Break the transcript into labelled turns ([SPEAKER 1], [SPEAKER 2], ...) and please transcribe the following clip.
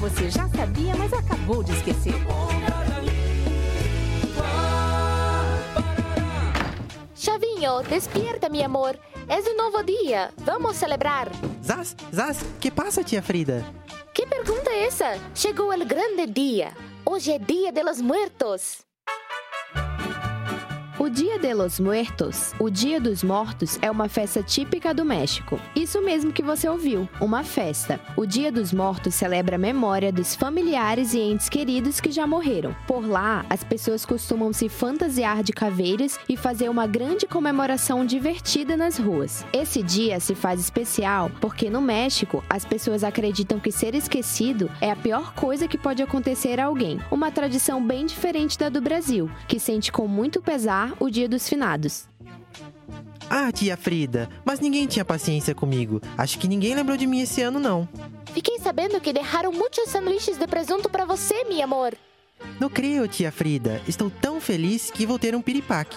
[SPEAKER 1] você já sabia, mas acabou de esquecer.
[SPEAKER 2] Chavinho, despierta, mi amor. É um novo dia. Vamos celebrar.
[SPEAKER 3] Zaz, Zaz, que passa, tia Frida?
[SPEAKER 2] Que pergunta é essa? Chegou o grande dia. Hoje é Dia de los Muertos.
[SPEAKER 4] O Dia de los Muertos, o Dia dos Mortos, é uma festa típica do México. Isso mesmo que você ouviu, uma festa. O Dia dos Mortos celebra a memória dos familiares e entes queridos que já morreram. Por lá, as pessoas costumam se fantasiar de caveiras e fazer uma grande comemoração divertida nas ruas. Esse dia se faz especial porque no México, as pessoas acreditam que ser esquecido é a pior coisa que pode acontecer a alguém. Uma tradição bem diferente da do Brasil, que sente com muito pesar o Dia dos Finados.
[SPEAKER 3] Ah, tia Frida, mas ninguém tinha paciência comigo. Acho que ninguém lembrou de mim esse ano, não.
[SPEAKER 2] Fiquei sabendo que deixaram muitos sanduíches de presunto para você, meu amor.
[SPEAKER 3] Não creio, tia Frida. Estou tão feliz que vou ter um piripaque.